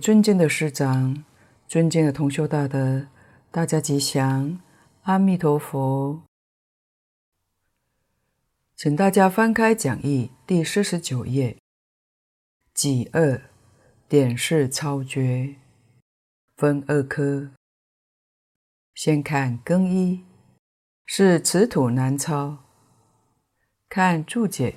尊敬的师长，尊敬的同修大德，大家吉祥，阿弥陀佛。请大家翻开讲义第四十九页，己二点式超绝，分二科。先看庚一，是此土难超。看注解，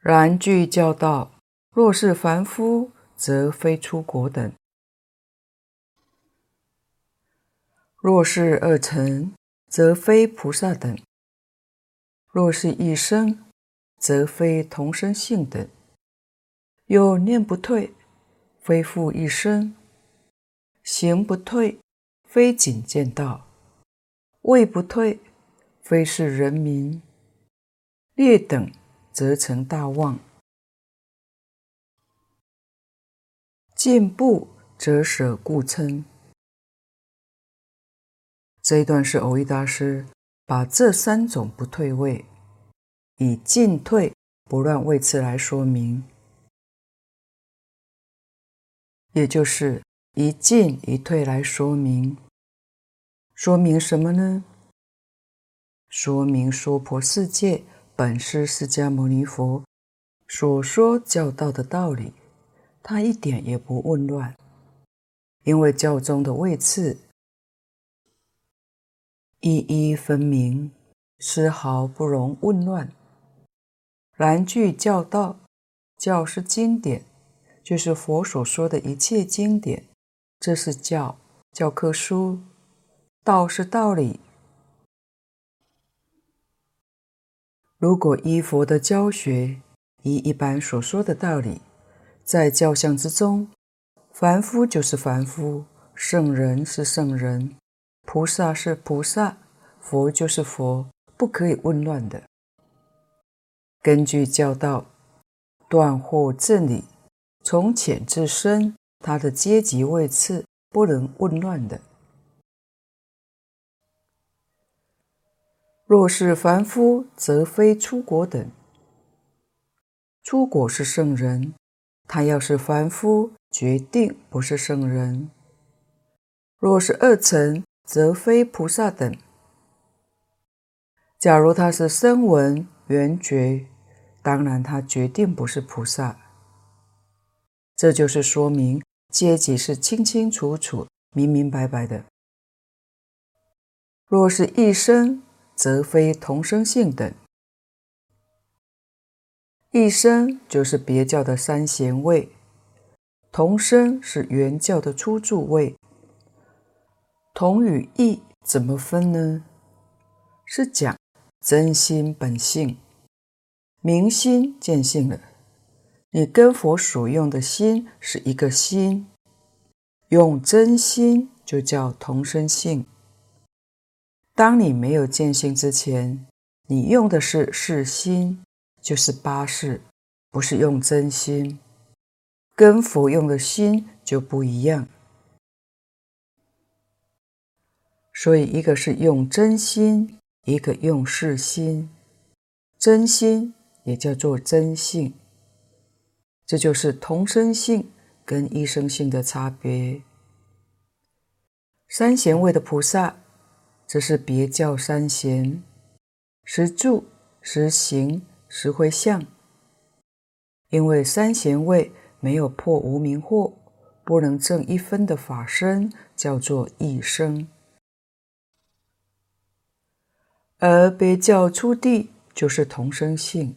然据教道。若是凡夫，则非出国等；若是二乘，则非菩萨等；若是一生，则非同生性等。又念不退，非复一生；行不退，非仅见道；位不退，非是人民。劣等，则成大妄。进步则舍故称。这一段是蕅益大师把这三种不退位，以进退不乱位次来说明，也就是一进一退来说明。说明什么呢？说明娑婆世界本是释迦牟尼佛所说教导的道理。他一点也不紊乱，因为教中的位次一一分明，丝毫不容紊乱。然据教道，教是经典，就是佛所说的一切经典，这是教，教科书；道是道理。如果依佛的教学，依一般所说的道理。在教相之中，凡夫就是凡夫，圣人是圣人，菩萨是菩萨，佛就是佛，不可以紊乱的。根据教道，断惑正理，从浅至深，它的阶级位次不能紊乱的。若是凡夫，则非出果等。出果是圣人。他要是凡夫，决定不是圣人；若是二乘，则非菩萨等。假如他是声闻缘觉，当然他决定不是菩萨。这就是说明阶级是清清楚楚、明明白白的。若是一生，则非同生性等。一生就是别教的三贤位，同生是原教的初住位。同与异怎么分呢？是讲真心本性，明心见性了。你跟佛所用的心是一个心，用真心就叫同生性。当你没有见性之前，你用的是世心。就是八识，不是用真心，跟佛用的心就不一样。所以，一个是用真心，一个用世心。真心也叫做真性，这就是同生性跟异生性的差别。三贤位的菩萨，这是别教三贤，实住、实行。实回向，因为三贤位没有破无明惑，不能证一分的法身，叫做一生。而别教初地就是同生性，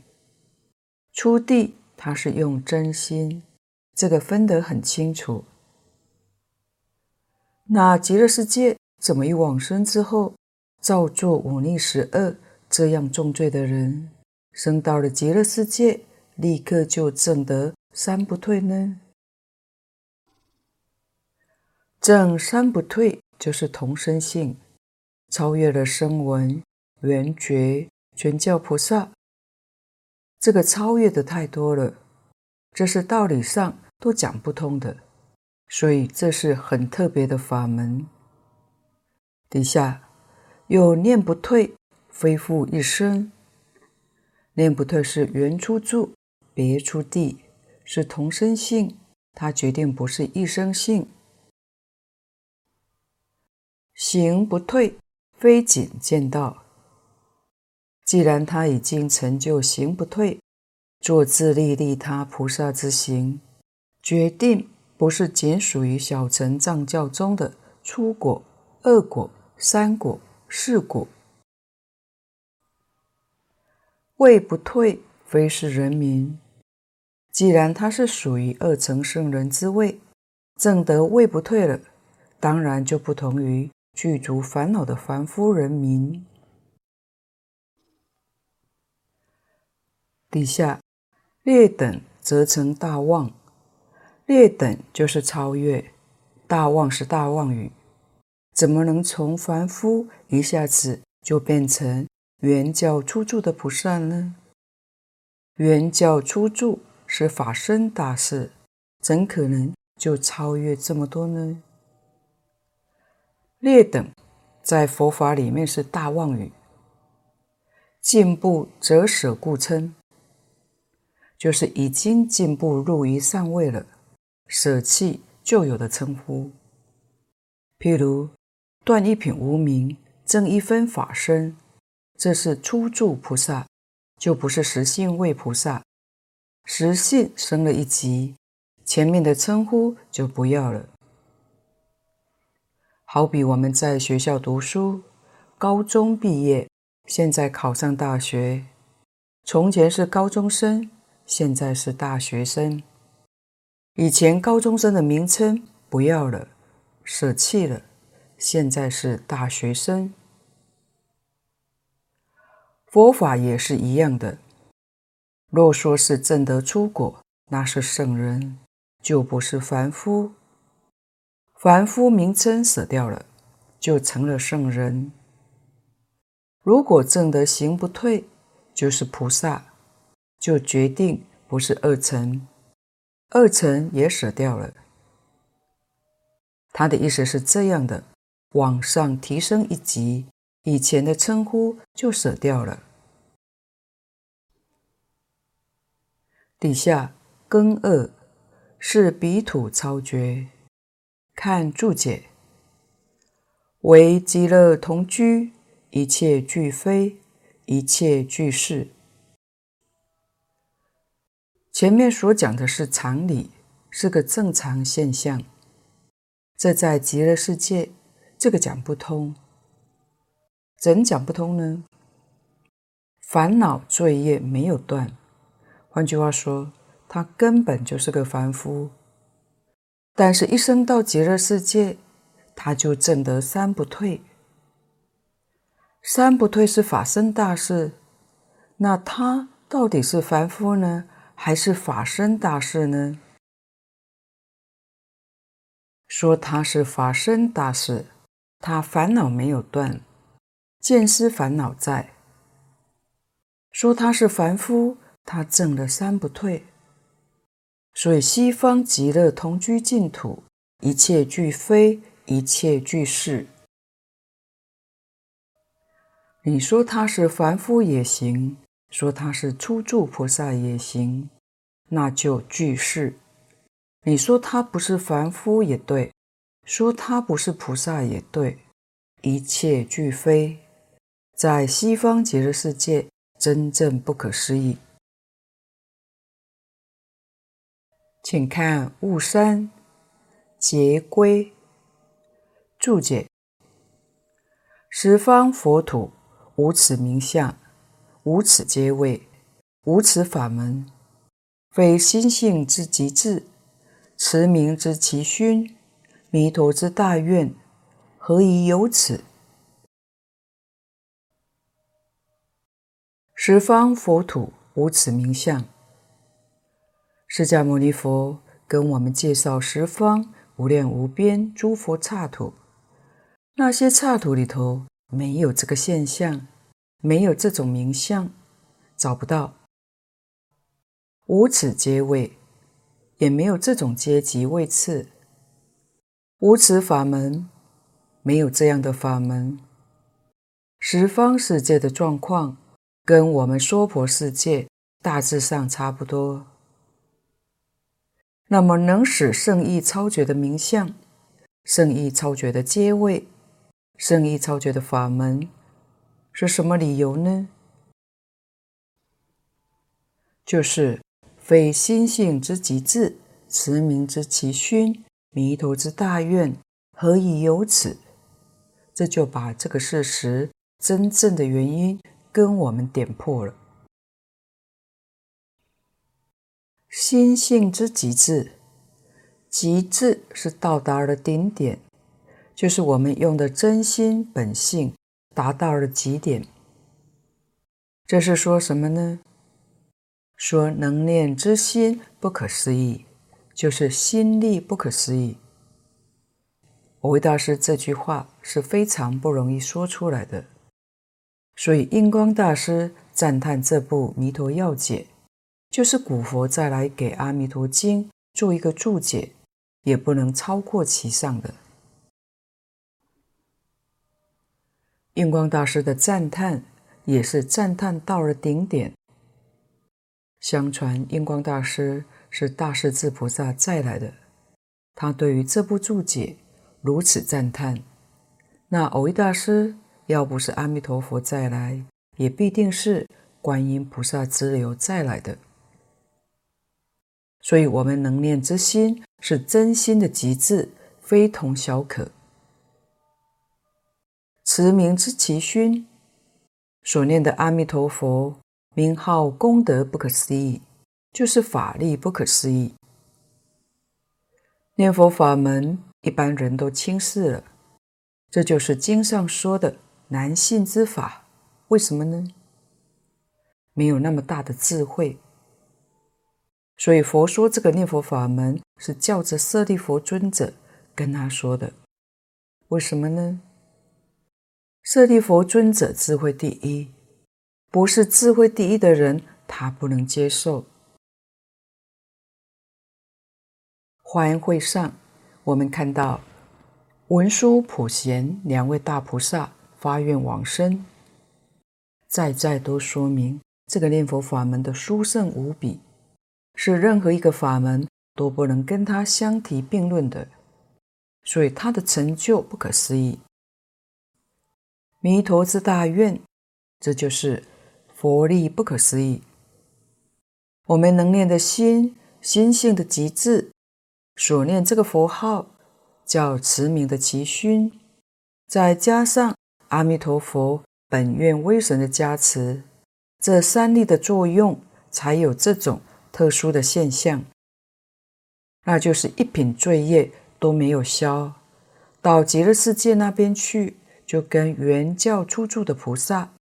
初地它是用真心，这个分得很清楚。那极乐世界怎么一往生之后，造作五逆十恶这样重罪的人？升到了极乐世界，立刻就证得三不退呢？证三不退就是同生性，超越了声闻、缘觉、全教菩萨。这个超越的太多了，这是道理上都讲不通的，所以这是很特别的法门。底下又念不退，非复一生。念不退是原初住，别初地，是同生性，它决定不是异生性。行不退，非仅见道。既然他已经成就行不退，做自利利他菩萨之行，决定不是仅属于小乘藏教中的初果、二果、三果、四果。位不退，非是人民。既然他是属于二乘圣人之位，证得位不退了，当然就不同于具足烦恼的凡夫人民。底下劣等则成大妄，劣等就是超越，大妄是大妄语，怎么能从凡夫一下子就变成圆教初住的菩萨呢？圆教初住是法身大事，怎可能就超越这么多呢？劣等在佛法里面是大妄语，进步则舍故称。就是已经进步入于上位了，舍弃旧有的称呼。譬如断一品无明，增一分法身，这是初住菩萨，就不是实性位菩萨。实性升了一级，前面的称呼就不要了。好比我们在学校读书，高中毕业，现在考上大学，从前是高中生。现在是大学生，以前高中生的名称不要了，舍弃了，现在是大学生。佛法也是一样的，若说是证得初果，那是圣人，就不是凡夫。凡夫名称舍掉了，就成了圣人。如果证得行不退，就是菩萨。就决定不是二乘，二乘也舍掉了。他的意思是这样的：往上提升一级，以前的称呼就舍掉了。底下根二是比土超绝，看注解，为极乐同居，一切俱非，一切俱是。前面所讲的是常理，是个正常现象。这在极乐世界，这个讲不通。怎讲不通呢？烦恼罪业没有断，换句话说，他根本就是个凡夫。但是，一生到极乐世界，他就证得三不退。三不退是法身大事，那他到底是凡夫呢？还是法身大事呢？说他是法身大事，他烦恼没有断，见思烦恼在。说他是凡夫，他证了三不退。所以西方极乐同居净土，一切俱非，一切俱是。你说他是凡夫也行。说他是初住菩萨也行，那就俱是。你说他不是凡夫也对，说他不是菩萨也对，一切俱非，在西方极乐世界真正不可思议。请看雾山结归注解：十方佛土无此名相。无此阶位，无此法门，非心性之极致，持名之其勋，弥陀之大愿，何以有此？十方佛土无此名相。释迦牟尼佛跟我们介绍十方无量无边诸佛刹土，那些刹土里头没有这个现象。没有这种名相，找不到；无此阶位，也没有这种阶级位次；无此法门，没有这样的法门。十方世界的状况，跟我们娑婆世界大致上差不多。那么能使圣意超绝的名相、圣意超绝的阶位、圣意超绝的法门，是什么理由呢？就是非心性之极致，持名之其勋，弥陀之大愿，何以有此？这就把这个事实真正的原因跟我们点破了。心性之极致，极致是到达了顶点，就是我们用的真心本性达到了极点。这是说什么呢？说能念之心不可思议，就是心力不可思议。蕅益大师这句话是非常不容易说出来的，所以印光大师赞叹这部《弥陀要解》，就是古佛再来给《阿弥陀经》做一个注解，也不能超过其上的。印光大师的赞叹也是赞叹到了顶点。相传印光大师是大势至菩萨再来的，他对于这部注解如此赞叹。那蕅益大师要不是阿弥陀佛再来，也必定是观音菩萨之流再来的。所以，我们能念之心是真心的极致，非同小可。持名之其勋，所念的阿弥陀佛。名号功德不可思议，就是法力不可思议。念佛法门一般人都轻视了，这就是经上说的男性之法。为什么呢？没有那么大的智慧。所以佛说这个念佛法门是叫着舍利弗尊者跟他说的。为什么呢？舍利弗尊者智慧第一。不是智慧第一的人，他不能接受。华严会上，我们看到文殊、普贤两位大菩萨发愿往生，再再都说明这个念佛法门的殊胜无比，是任何一个法门都不能跟它相提并论的，所以它的成就不可思议。弥陀之大愿，这就是。佛力不可思议，我们能念的心，心性的极致，所念这个佛号叫持名的其勋，再加上阿弥陀佛本愿威神的加持，这三力的作用，才有这种特殊的现象。那就是一品罪业都没有消，到极乐世界那边去，就跟原教初住的菩萨。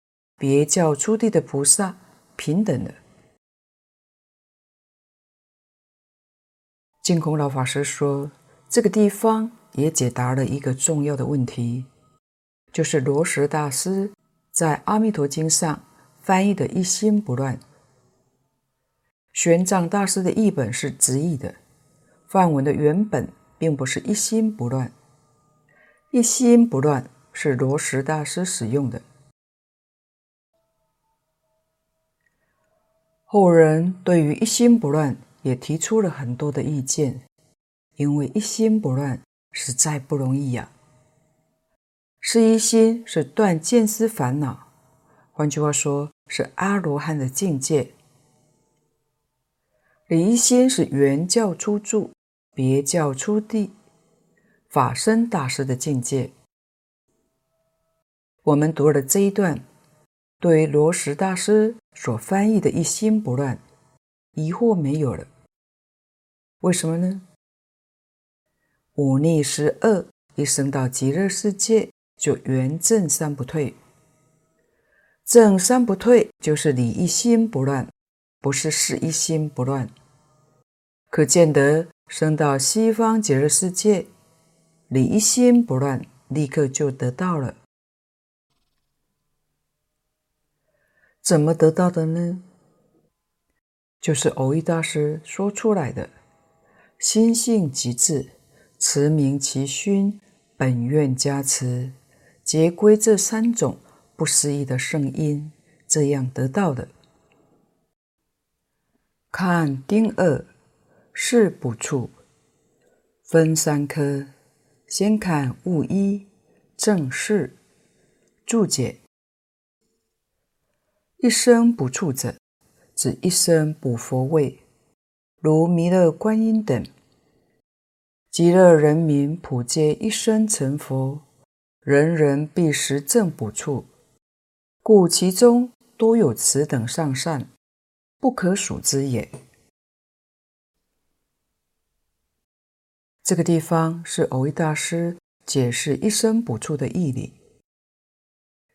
别教初地的菩萨平等的。净空老法师说，这个地方也解答了一个重要的问题，就是罗什大师在《阿弥陀经》上翻译的一心不乱。玄奘大师的译本是直译的，梵文的原本并不是一心不乱，一心不乱是罗什大师使用的。后人对于一心不乱也提出了很多的意见，因为一心不乱实在不容易呀。是一心是断见思烦恼，换句话说，是阿罗汉的境界。离心是原教初住，别教初地，法身大师的境界。我们读了这一段。对罗什大师所翻译的一心不乱，疑惑没有了。为什么呢？忤逆十恶，一生到极乐世界就圆证三不退。证三不退就是离一心不乱，不是是一心不乱。可见得生到西方极乐世界，离一心不乱，立刻就得到了。怎么得到的呢？就是蕅益大师说出来的“心性极致，持名其虚，本愿加持，皆归这三种不思议的圣因”，这样得到的。看丁二，是补处，分三科。先看物一正是注解：一生补处者，指一生补佛位，如弥勒观音等。极乐人民普皆一生成佛，人人必实证补处，故其中多有此等上善，不可数之也。这个地方是蕅益大师解释一生补处的义理。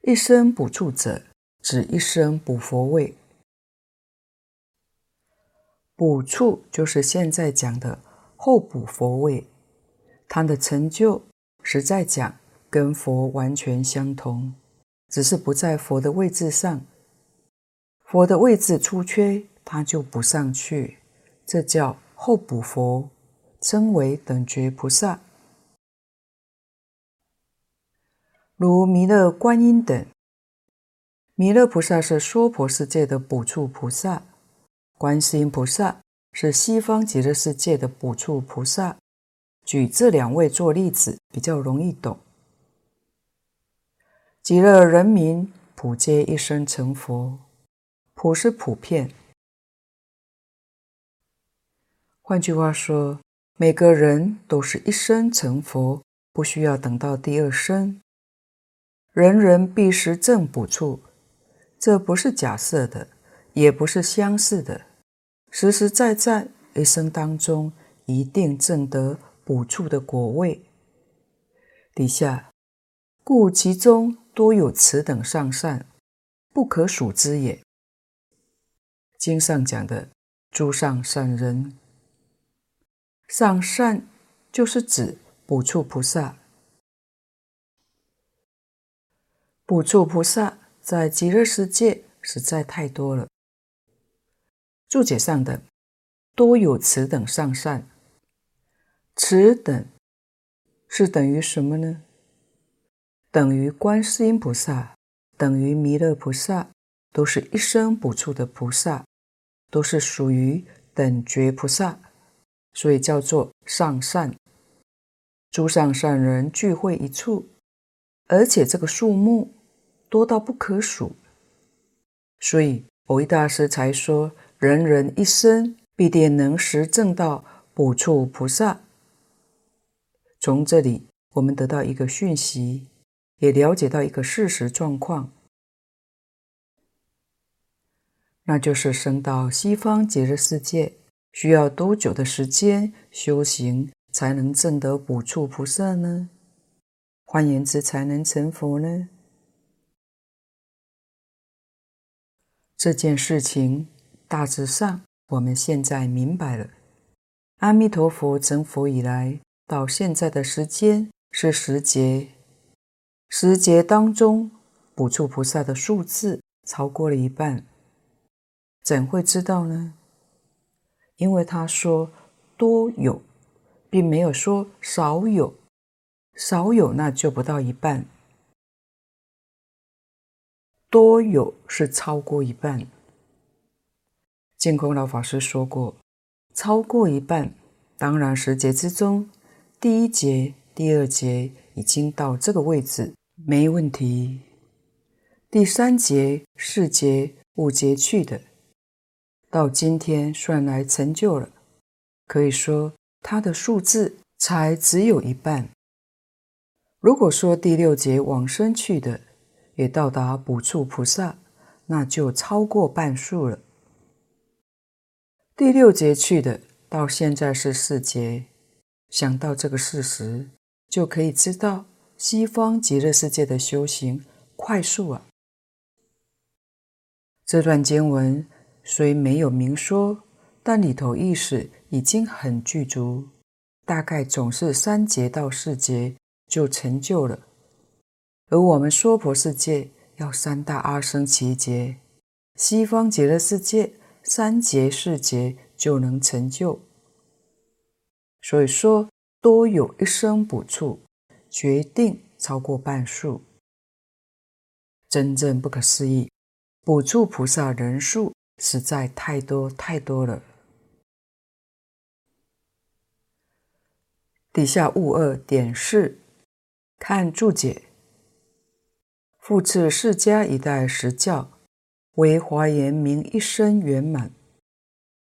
一生补处者，指一生补佛位。补处就是现在讲的后补佛位，它的成就实在讲跟佛完全相同，只是不在佛的位置上。佛的位置出缺，他就补上去，这叫后补佛。称为等觉菩萨，如弥勒观音等。弥勒菩萨是娑婆世界的补处菩萨，观世音菩萨是西方极乐世界的补处菩萨。举这两位做例子，比较容易懂。极乐人民普皆一生成佛，普是普遍。换句话说。每个人都是一生成佛，不需要等到第二生。人人必实证补处，这不是假设的，也不是相似的，实实在在一生当中一定证得补处的果位。底下，故其中多有此等上善，不可数之也。经上讲的诸上善人。上善就是指补处菩萨，补处菩萨在极乐世界实在太多了。注解上的多有此等上善，此等是等于什么呢？等于观世音菩萨，等于弥勒菩萨，都是一生补处的菩萨，都是属于等觉菩萨。所以叫做上善，诸上善人聚会一处，而且这个数目多到不可数，所以蕅益大师才说，人人一生必定能实证到补处菩萨。从这里我们得到一个讯息，也了解到一个事实状况，那就是生到西方极乐世界。需要多久的时间修行才能证得补处菩萨呢？换言之，才能成佛呢？这件事情大致上我们现在明白了。阿弥陀佛成佛以来到现在的时间是十劫，十劫当中补处菩萨的数字超过了一半，怎会知道呢？因为他说多有，并没有说少有，少有那就不到一半，多有是超过一半。净空老法师说过，超过一半，当然十劫之中，第一劫、第二劫已经到这个位置，没问题。第三节、四节、五节去的。到今天算来成就了，可以说他的数字才只有一半。如果说第六节往生去的也到达补处菩萨，那就超过半数了。第六节去的到现在是四节，想到这个事实，就可以知道西方极乐世界的修行快速啊。这段经文。虽没有明说，但里头意思已经很具足，大概总是三劫到四劫就成就了。而我们娑婆世界要三大阿僧祇劫，西方极乐世界三劫四劫就能成就。所以说，多有一生补处，决定超过半数，真正不可思议，补处菩萨人数。实在太多太多了。底下物二点四，看注解。复次释迦一代时教，为华严明一生圆满，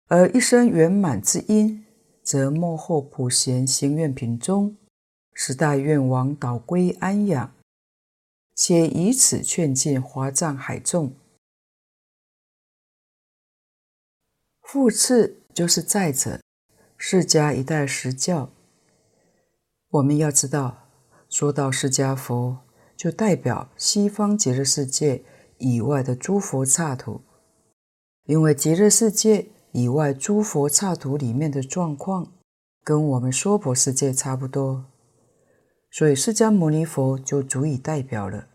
而一生圆满之因，则幕后普贤行愿品中，十大愿王导归安养，且以此劝进华藏海众。复次就是再者，释迦一代十教。我们要知道，说到释迦佛，就代表西方极乐世界以外的诸佛刹土，因为极乐世界以外诸佛刹土里面的状况，跟我们娑婆世界差不多，所以释迦牟尼佛就足以代表了。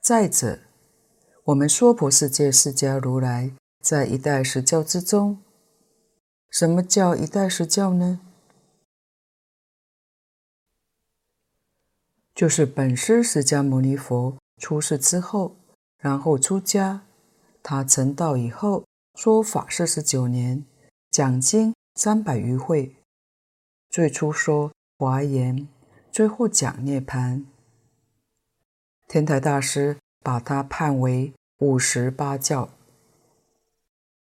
再者，我们娑婆世界释迦如来在一代时教之中，什么叫一代时教呢？就是本师释迦牟尼佛出世之后，然后出家，他成道以后说法四十九年，讲经三百余会，最初说华严，最后讲涅槃。天台大师把他判为五十八教，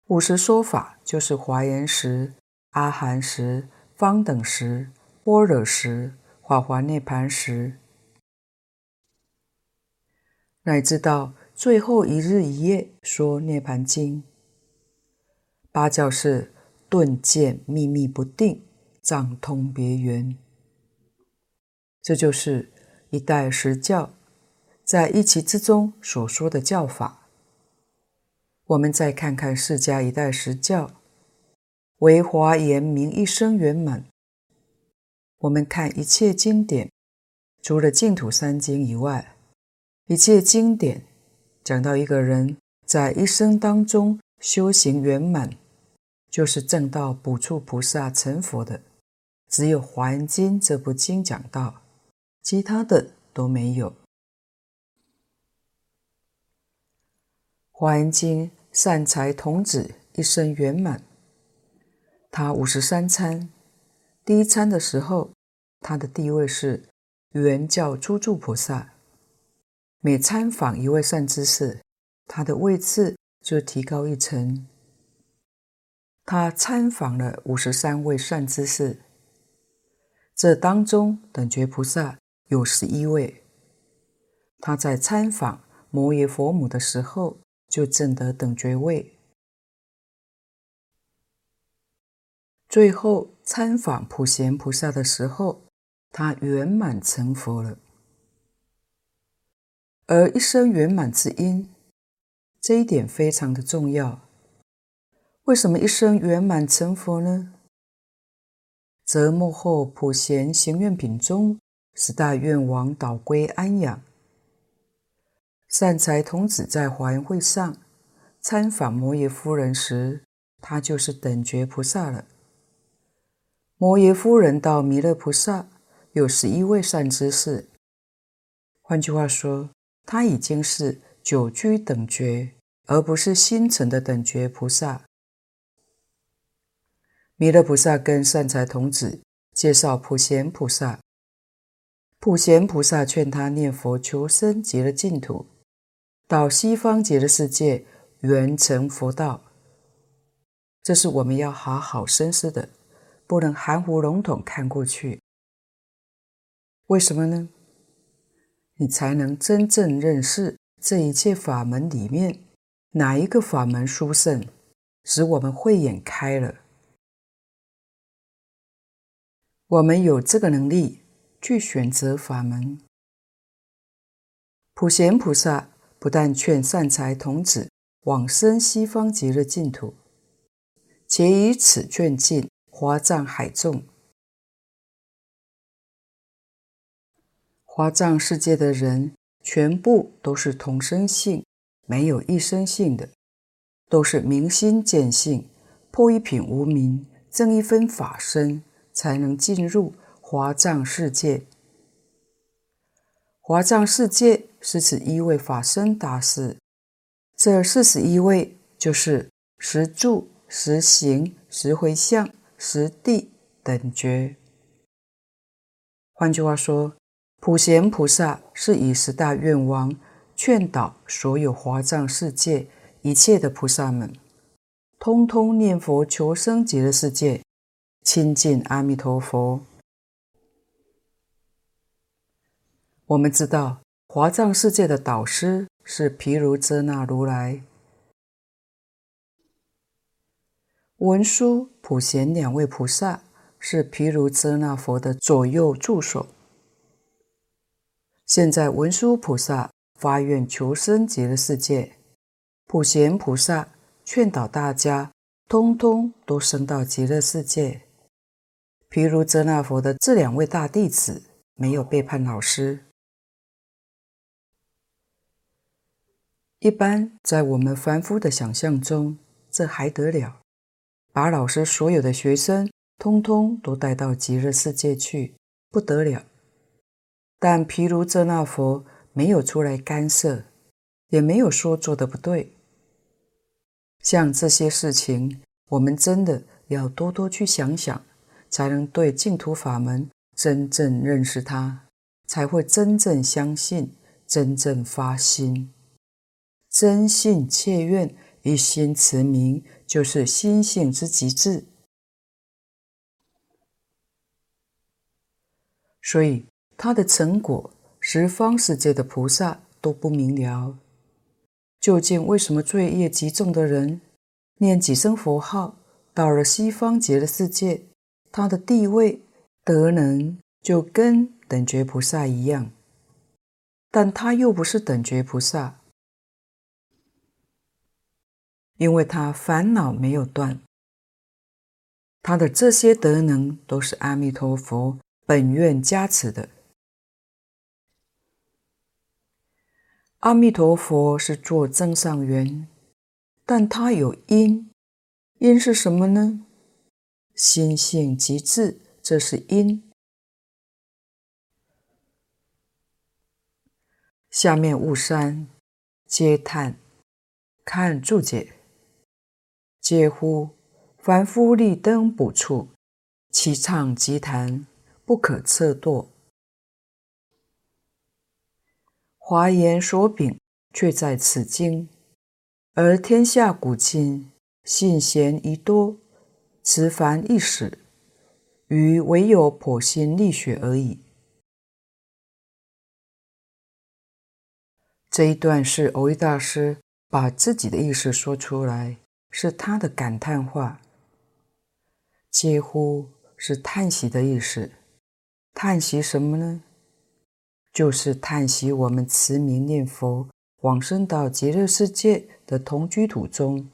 五十说法就是华严时、阿含时、方等时、般若时、法华涅槃时。乃至到最后一日一夜说《涅槃经》，八教是顿渐秘密不定，藏通别圆。这就是一代十教在一期之中所说的教法。我们再看看释迦一代十教，为华严明一生圆满。我们看一切经典，除了净土三经以外。一切经典讲到一个人在一生当中修行圆满，就是正道补处菩萨成佛的，只有《华严经》这部经讲到，其他的都没有。《华严经》善财童子一生圆满，他五十三参，第一参的时候，他的地位是原教初住菩萨。每参访一位善知识，他的位次就提高一层。他参访了五十三位善知识，这当中等觉菩萨有十一位。他在参访摩耶佛母的时候，就证得等觉位。最后参访普贤菩萨的时候，他圆满成佛了。而一生圆满之因，这一点非常的重要。为什么一生圆满成佛呢？则幕后普贤行愿品中，十大愿王导归安养。善财童子在华严会上参访摩耶夫人时，他就是等觉菩萨了。摩耶夫人到弥勒菩萨有十一位善知识，换句话说。他已经是久居等觉，而不是新成的等觉菩萨。弥勒菩萨跟善财童子介绍普贤菩萨，普贤菩萨劝他念佛求生极乐净土，到西方极乐世界圆成佛道。这是我们要好好深思的，不能含糊笼统看过去。为什么呢？你才能真正认识这一切法门里面哪一个法门殊胜，使我们慧眼开了。我们有这个能力去选择法门。普贤菩萨不但劝善财童子往生西方极乐净土，且以此劝进华藏海众。华藏世界的人全部都是同生性，没有异生性的，都是明心见性，破一品无明，增一分法身，才能进入华藏世界。华藏世界是指一位法身大士，这四十一位就是十住、十行、十回向、十地等觉。换句话说，普贤菩萨是以十大愿王劝导所有华藏世界一切的菩萨们，通通念佛求生极乐世界，亲近阿弥陀佛。我们知道，华藏世界的导师是毗卢遮那如来。文殊、普贤两位菩萨是毗卢遮那佛的左右助手。现在文殊菩萨发愿求生极乐世界，普贤菩萨劝导大家，通通都生到极乐世界。毗卢遮那佛的这两位大弟子没有背叛老师。一般在我们凡夫的想象中，这还得了？把老师所有的学生通通都带到极乐世界去，不得了。但毗卢遮那佛没有出来干涉，也没有说做的不对。像这些事情，我们真的要多多去想想，才能对净土法门真正认识它，才会真正相信，真正发心，真信切愿，一心持名。就是心性之极致，所以他的成果，十方世界的菩萨都不明了。究竟为什么罪业极重的人，念几声佛号，到了西方极乐世界，他的地位德能就跟等觉菩萨一样，但他又不是等觉菩萨。因为他烦恼没有断，他的这些德能都是阿弥陀佛本愿加持的。阿弥陀佛是做增上缘，但他有因，因是什么呢？心性极致，这是因。下面五三皆叹，看注解。嗟乎！凡夫立灯不处，其畅偈坛，不可测度。华严所禀却在此经，而天下古今信贤宜多，此凡一时，余唯有剖心沥血而已。这一段是蕅益大师把自己的意思说出来。是他的感叹话，嗟乎是叹息的意思，叹息什么呢？就是叹息我们持名念佛往生到极乐世界的同居土中，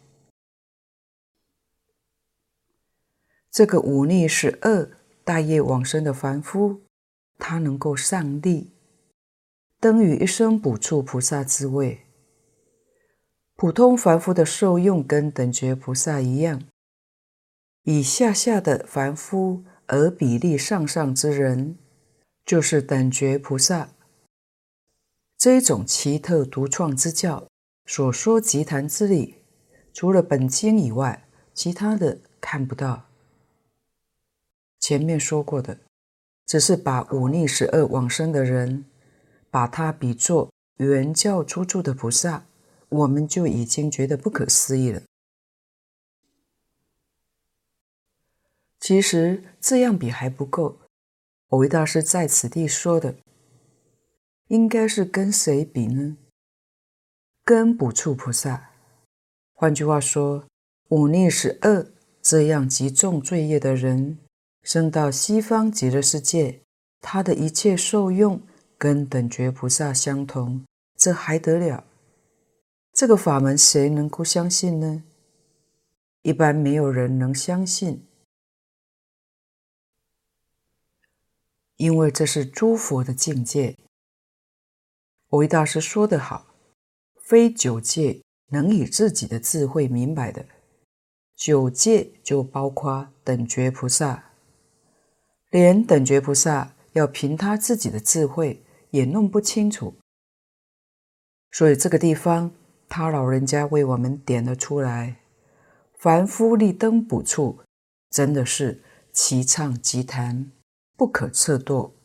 这个忤逆十恶大业往生的凡夫，他能够上立，登于一生补处菩萨之位。普通凡夫的受用跟等觉菩萨一样，以下下的凡夫而比例上上之人，就是等觉菩萨。这种奇特独创之教所说集坛之理，除了本经以外，其他的看不到。前面说过的，只是把忤逆十二往生的人，把他比作原教出住的菩萨。我们就已经觉得不可思议了。其实这样比还不够。蕅益大师在此地说的，应该是跟谁比呢？跟补处菩萨。换句话说，忤逆十恶这样极重罪业的人，生到西方极乐世界，他的一切受用跟等觉菩萨相同，这还得了？这个法门谁能够相信呢？一般没有人能相信，因为这是诸佛的境界。蕅益大师说得好：“非九界能以自己的智慧明白的，九界就包括等觉菩萨，连等觉菩萨要凭他自己的智慧也弄不清楚。所以这个地方。”他老人家为我们点了出来，凡夫立灯补处，真的是綺畅偈坛，不可测度。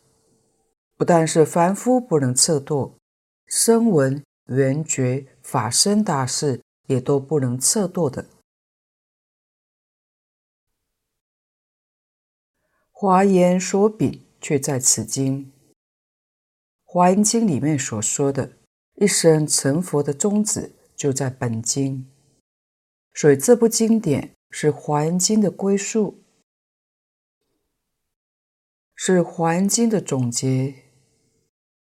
不但是凡夫不能测度，声闻、缘觉、法身大士也都不能测度的。华严所比却在此经，《华严经》里面所说的一生成佛的宗旨就在本经，所以这部经典是《华严经》的归宿，是《华严经》的总结。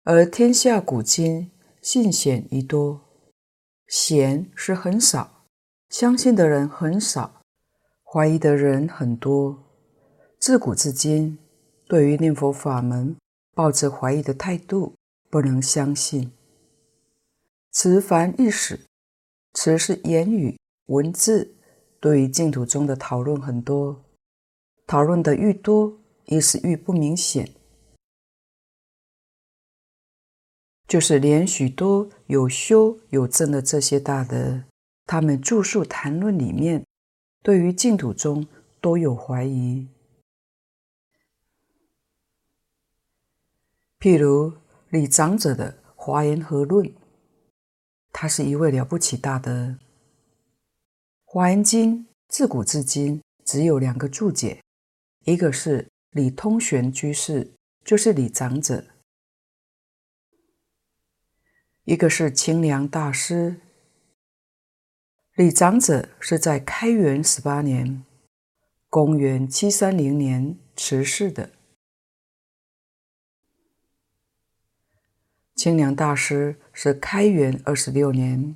而天下古今信显宜多，显是很少，相信的人很少，怀疑的人很多。自古至今，对于念佛法门，抱着怀疑的态度，不能相信。持凡意识，持是言语文字，对于净土中的讨论很多，讨论的愈多，意思愈不明显。就是连许多有修有证的这些大德，他们著述谈论里面，对于净土中都有怀疑。譬如李长者的《华严和论》，他是一位了不起大德。《华严经》自古至今只有两个注解，一个是李通玄居士，就是李长者；一个是清凉大师。李长者是在开元十八年（公元七三零年）辞世的。清凉大师是开元二十六年，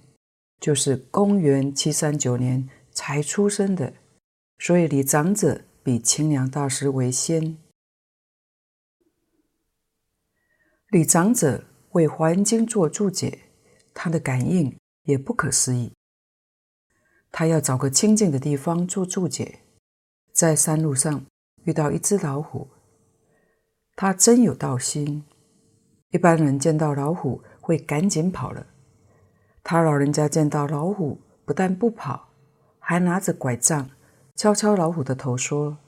就是公元七三九年才出生的，所以李长者比清凉大师为先。李长者为《华严经》做注解，他的感应也不可思议。他要找个清净的地方做注解，在山路上遇到一只老虎，他真有道心。一般人见到老虎会赶紧跑了，他老人家见到老虎不但不跑，还拿着拐杖敲敲老虎的头，说：“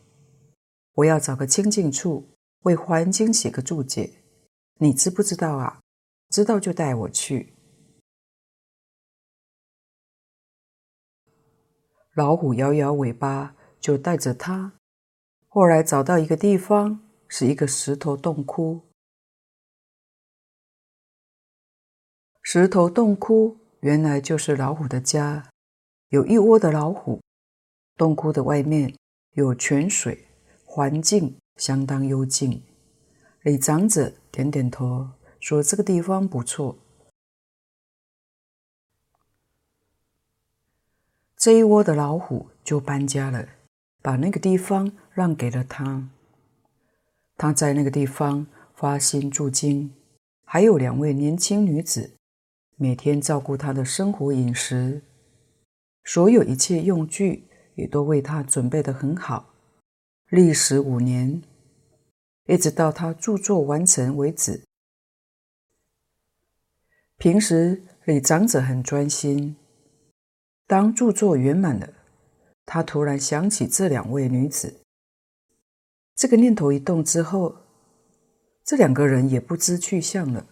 我要找个清净处为《华严经》写个注解，你知不知道啊？知道就带我去。”老虎摇摇尾巴，就带着他。后来找到一个地方，是一个石头洞窟。石头洞窟原来就是老虎的家，有一窝的老虎。洞窟的外面有泉水，环境相当幽静。李长者点点头，说：“这个地方不错。”这一窝的老虎就搬家了，把那个地方让给了他。他在那个地方发心住经，还有两位年轻女子。每天照顾他的生活饮食，所有一切用具也都为他准备得很好。历时五年，一直到他著作完成为止。平时李长者很专心，当著作圆满了，他突然想起这两位女子。这个念头一动之后，这两个人也不知去向了。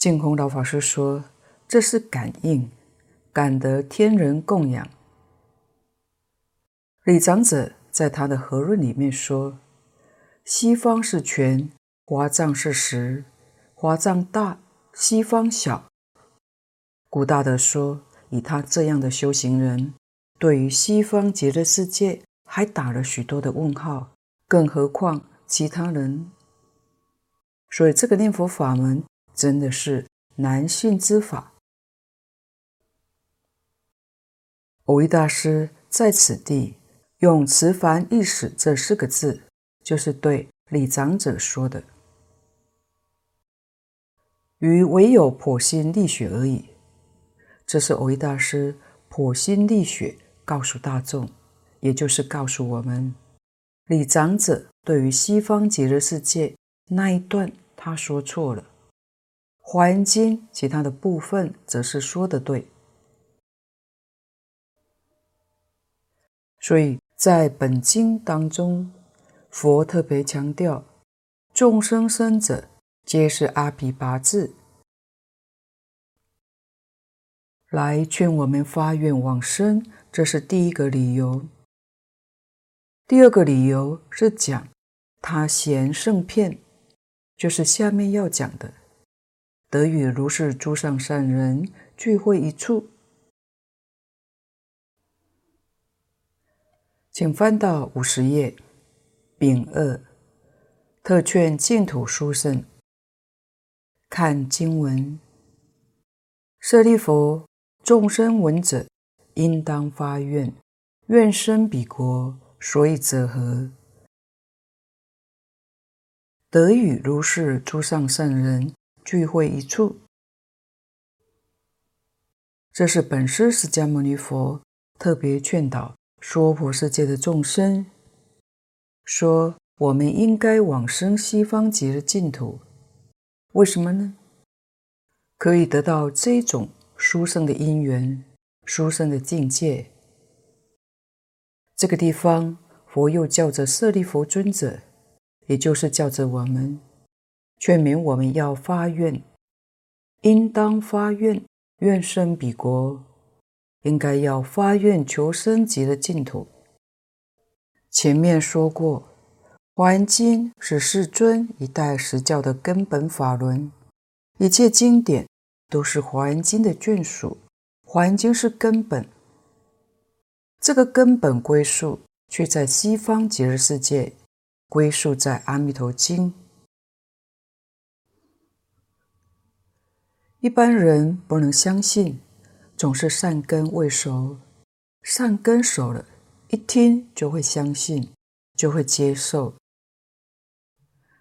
净空老法师说：“这是感应，感得天人供养。”李长者在他的和论里面说：“西方是全，华藏是实，华藏大，西方小。”古大德说：“以他这样的修行人，对于西方极乐世界还打了许多的问号，更何况其他人？”所以这个念佛法门。真的是难信之法。蕅益大师在此地用“持凡意识”这四个字，就是对李长者说的，于唯有剖心沥血而已。这是蕅益大师剖心沥血告诉大众，也就是告诉我们，李长者对于西方极乐世界那一段，他说错了。《华严经》其他的部分则是说的对，所以在本经当中，佛特别强调，众生生者皆是阿鞞跋致，来劝我们发愿往生，这是第一个理由。第二个理由是讲他贤圣片，就是下面要讲的，得与如是诸上善人聚会一处。请翻到五十页，丙二，特劝净土殊胜。看经文，舍利弗，众生闻者，应当发愿，愿生彼国。所以者何？得与如是诸上善人聚会一处。这是本师释迦牟尼佛特别劝导娑婆世界的众生，说我们应该往生西方极乐净土。为什么呢？可以得到这种殊胜的因缘、殊胜的境界。这个地方，佛又叫着舍利弗尊者，也就是叫着我们，劝勉我们要发愿，应当发愿，愿生彼国，应该要发愿求生极乐净土。前面说过，《华严经》是世尊一代实教的根本法轮，一切经典都是《华严经》的眷属，《华严经》是根本。这个根本归宿却在西方极乐世界，归宿在《阿弥陀经》。一般人不能相信，总是善根未熟，善根熟了，一听就会相信，就会接受。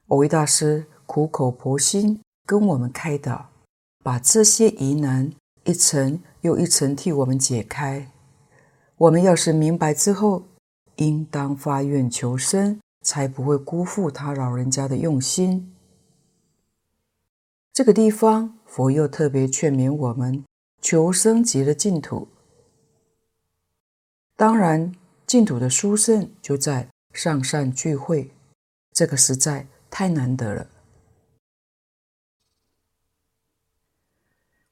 蕅益大师苦口婆心跟我们开导，把这些疑难一层又一层替我们解开。我们要是明白之后，应当发愿求生，才不会辜负他老人家的用心。这个地方，佛又特别劝勉我们求生极乐净土。当然，净土的殊胜就在上善聚会，这个实在太难得了。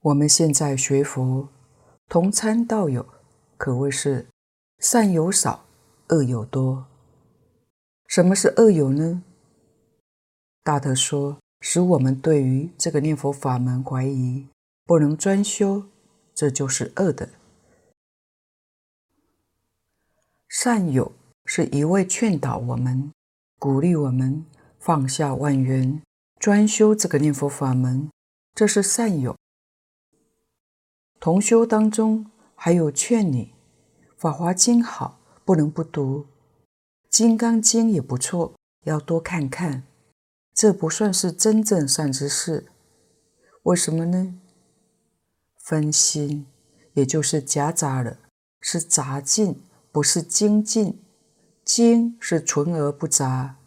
我们现在学佛，同参道友。可谓是善有少，恶有多。什么是恶有呢？大德说，使我们对于这个念佛法门怀疑，不能专修，这就是恶的。善有是一味劝导我们，鼓励我们放下万缘，专修这个念佛法门，这是善有。同修当中。还有劝你，《法华经》好，不能不读；《金刚经》也不错，要多看看。这不算是真正善知识，为什么呢？分心，也就是夹杂了，是杂进，不是精进。精是纯而不杂。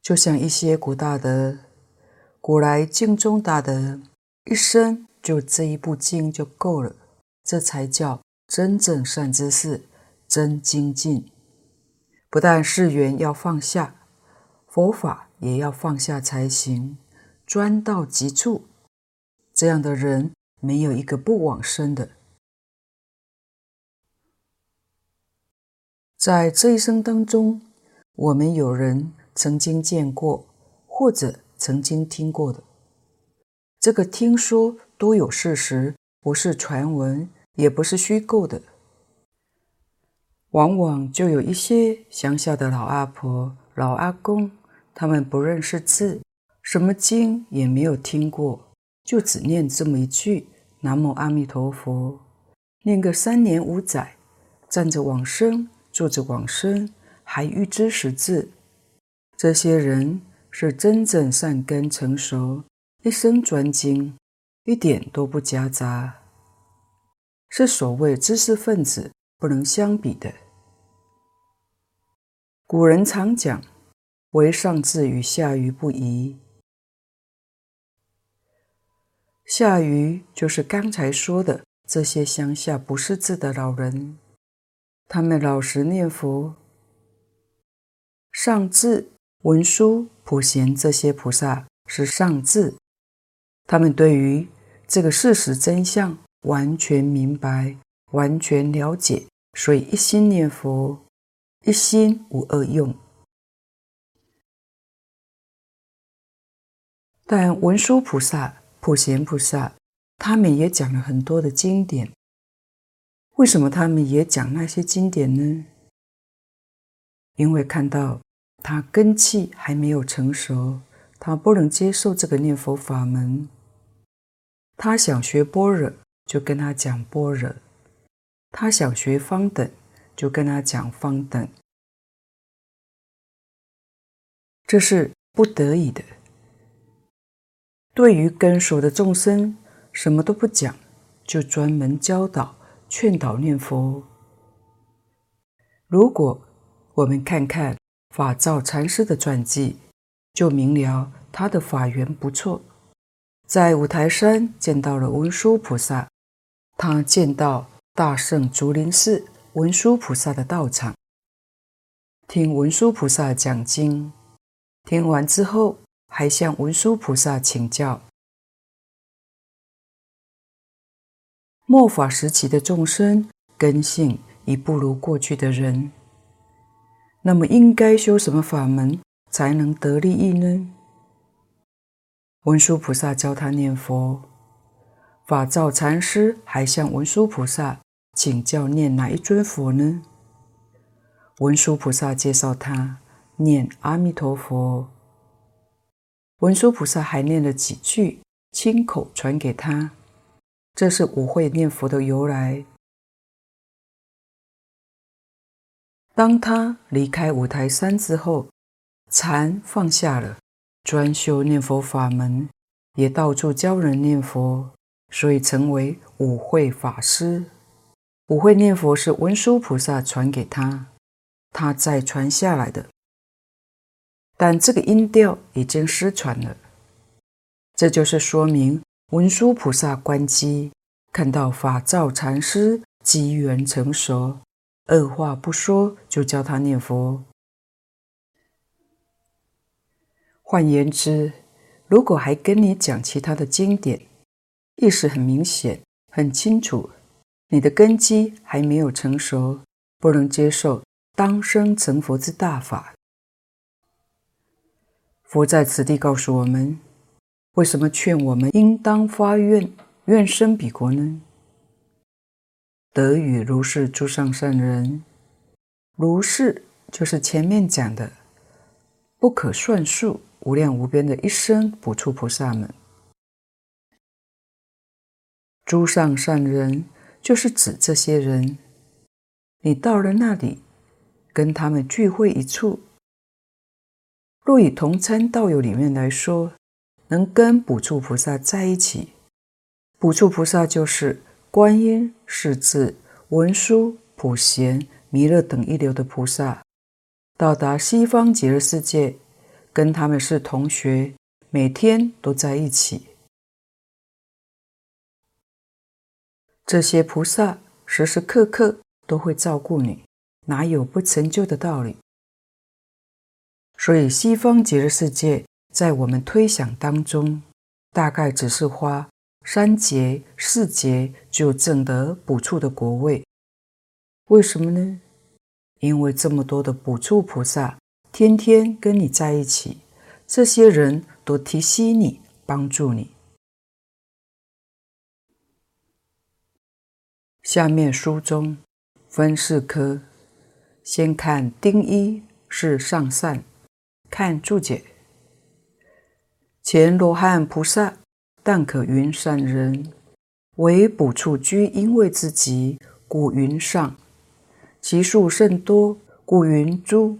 就像一些古大德，古来经中大德，一生。就这一部经就够了，这才叫真正善知识，真精进。不但世缘要放下，佛法也要放下才行，专到极处。这样的人没有一个不往生的。在这一生当中，我们有人曾经见过，或者曾经听过的，这个听说。都有事实，不是传闻，也不是虚构的。往往就有一些乡下的老阿婆、老阿公，他们不认识字，什么经也没有听过，就只念这么一句“南无阿弥陀佛”，念个三年五载，站着往生，坐着往生，还预知识字。这些人是真正善根成熟，一生专精。一点都不夹杂，是所谓知识分子不能相比的。古人常讲“唯上智与下愚不移”，下愚就是刚才说的这些乡下不识字的老人，他们老实念佛，上智、文殊、普贤这些菩萨是上智，他们对于这个事实真相完全明白、完全了解，所以一心念佛，一心无二用。但文殊菩萨、普贤菩萨，他们也讲了很多的经典。为什么他们也讲那些经典呢？因为看到他根器还没有成熟，他不能接受这个念佛法门。他想学般若，就跟他讲般若；他想学方等，就跟他讲方等。这是不得已的。对于根熟的众生，什么都不讲，就专门教导。劝导念佛。如果我们看看法照禅师的传记，就明了他的法缘不错。在五台山见到了文殊菩萨，他见到大圣竹林寺文殊菩萨的道场，听文殊菩萨讲经，听完之后还向文殊菩萨请教。末法时期的众生根性已不如过去的人，那么应该修什么法门才能得利益呢？文殊菩萨教他念佛，法照禅师还向文殊菩萨请教念哪一尊佛呢？文殊菩萨介绍他念阿弥陀佛，文殊菩萨还念了几句，亲口传给他。这是五会念佛的由来。当他离开五台山之后，禅放下了，专修念佛法门，也到处教人念佛，所以成为五会法师。五会念佛是文殊菩萨传给他，他再传下来的。但这个音调已经失传了，这就是说明。文殊菩萨关机，看到法照禅师机缘成熟，二话不说就教他念佛。换言之，如果还跟你讲其他的经典，意思很明显、很清楚，你的根基还没有成熟，不能接受当生成佛之大法。佛在此地告诉我们。为什么劝我们应当发愿，愿生彼国呢？得与如是诸上善人，如是就是前面讲的不可算数、无量无边的一生补处菩萨们。诸上善人就是指这些人，你到了那里，跟他们聚会一处。若以同参道友里面来说。能跟补处菩萨在一起，补处菩萨就是观音、势至、文殊、普贤、弥勒等一流的菩萨，到达西方极乐世界，跟他们是同学，每天都在一起。这些菩萨时时刻刻都会照顾你，哪有不成就的道理？所以西方极乐世界。在我们推想当中，大概只是花三劫四劫就证得补处的果位。为什么呢？因为这么多的补处菩萨天天跟你在一起，这些人都提携你，帮助你。下面书中分四科，先看丁一是上善，看注解。前罗汉菩萨，但可云善人，为补处居因位之极，故云上；其数甚多，故云诸。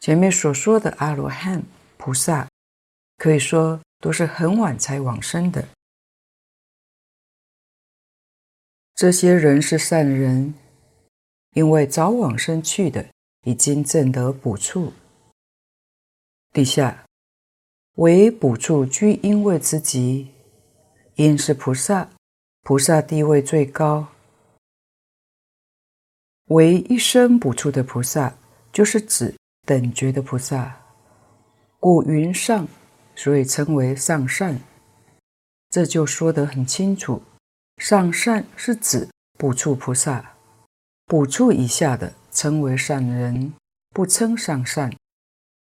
前面所说的阿罗汉菩萨，可以说都是很晚才往生的。这些人是善人，因为早往生去的，已经证得补处。底下为补处居因位之极，因是菩萨，菩萨地位最高。为一生补处的菩萨，就是指等觉的菩萨。故云上，所以称为上善。这就说得很清楚，上善是指补处菩萨，补处以下的称为善人，不称上善。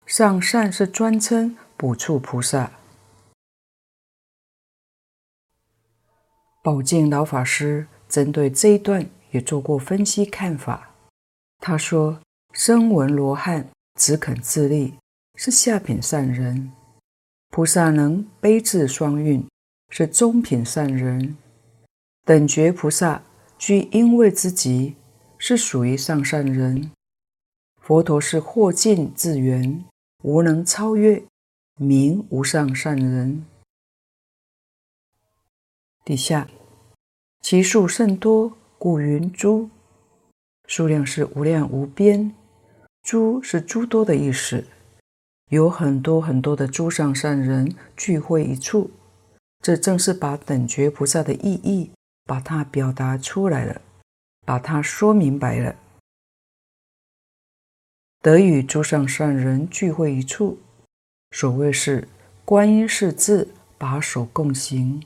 上善是专称补处菩萨。宝静老法师针对这一段也做过分析看法。他说：“声闻罗汉只肯自利，是下品善人；菩萨能悲智双运，是中品善人；等觉菩萨具因位之极，是属于上善人；佛陀是或尽自缘，无能超越，名无上善人。”底下，其数甚多，故云诸，数量是无量无边，诸是诸多的意思，有很多很多的诸上善人聚会一处，这正是把等觉菩萨的意义，把它表达出来了，把它说明白了。得与诸上善人聚会一处，所谓是观音识字，把手共行。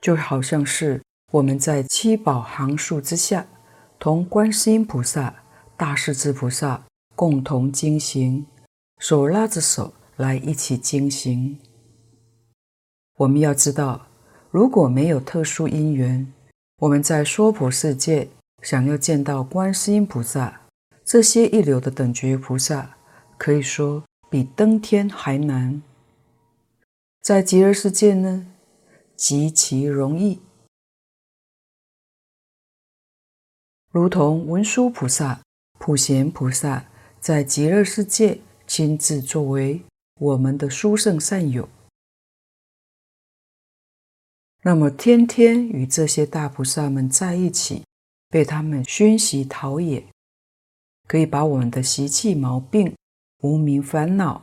就好像是我们在七宝行树之下，同观世音菩萨、大势至菩萨共同经行，手拉着手来一起经行。我们要知道，如果没有特殊因缘，我们在娑婆世界想要见到观世音菩萨，这些一流的等觉菩萨，可以说比登天还难。在极乐世界呢？极其容易，如同文殊菩萨、普贤菩萨在极乐世界亲自作为我们的殊胜善友，那么天天与这些大菩萨们在一起，被他们熏习陶冶，可以把我们的习气毛病、无明烦恼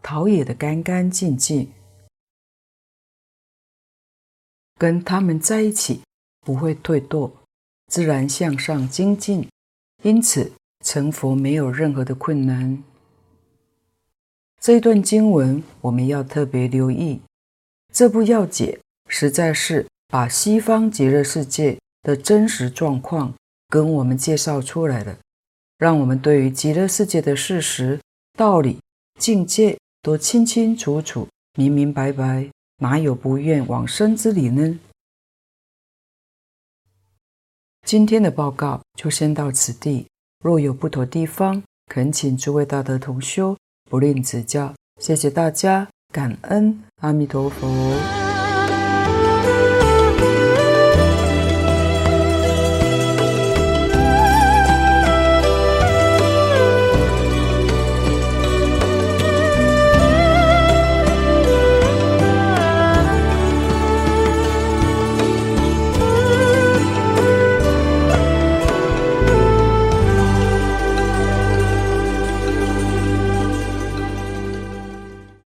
陶冶得干干净净。跟他们在一起，不会退堕，自然向上精进，因此成佛没有任何的困难。这一段经文我们要特别留意，这部要解实在是把西方极乐世界的真实状况跟我们介绍出来了，让我们对于极乐世界的事实、道理、境界都清清楚楚、明明白白。哪有不愿往生之理呢？今天的报告就先到此地，若有不妥地方，恳请诸位大德同修不吝指教。谢谢大家，感恩阿弥陀佛。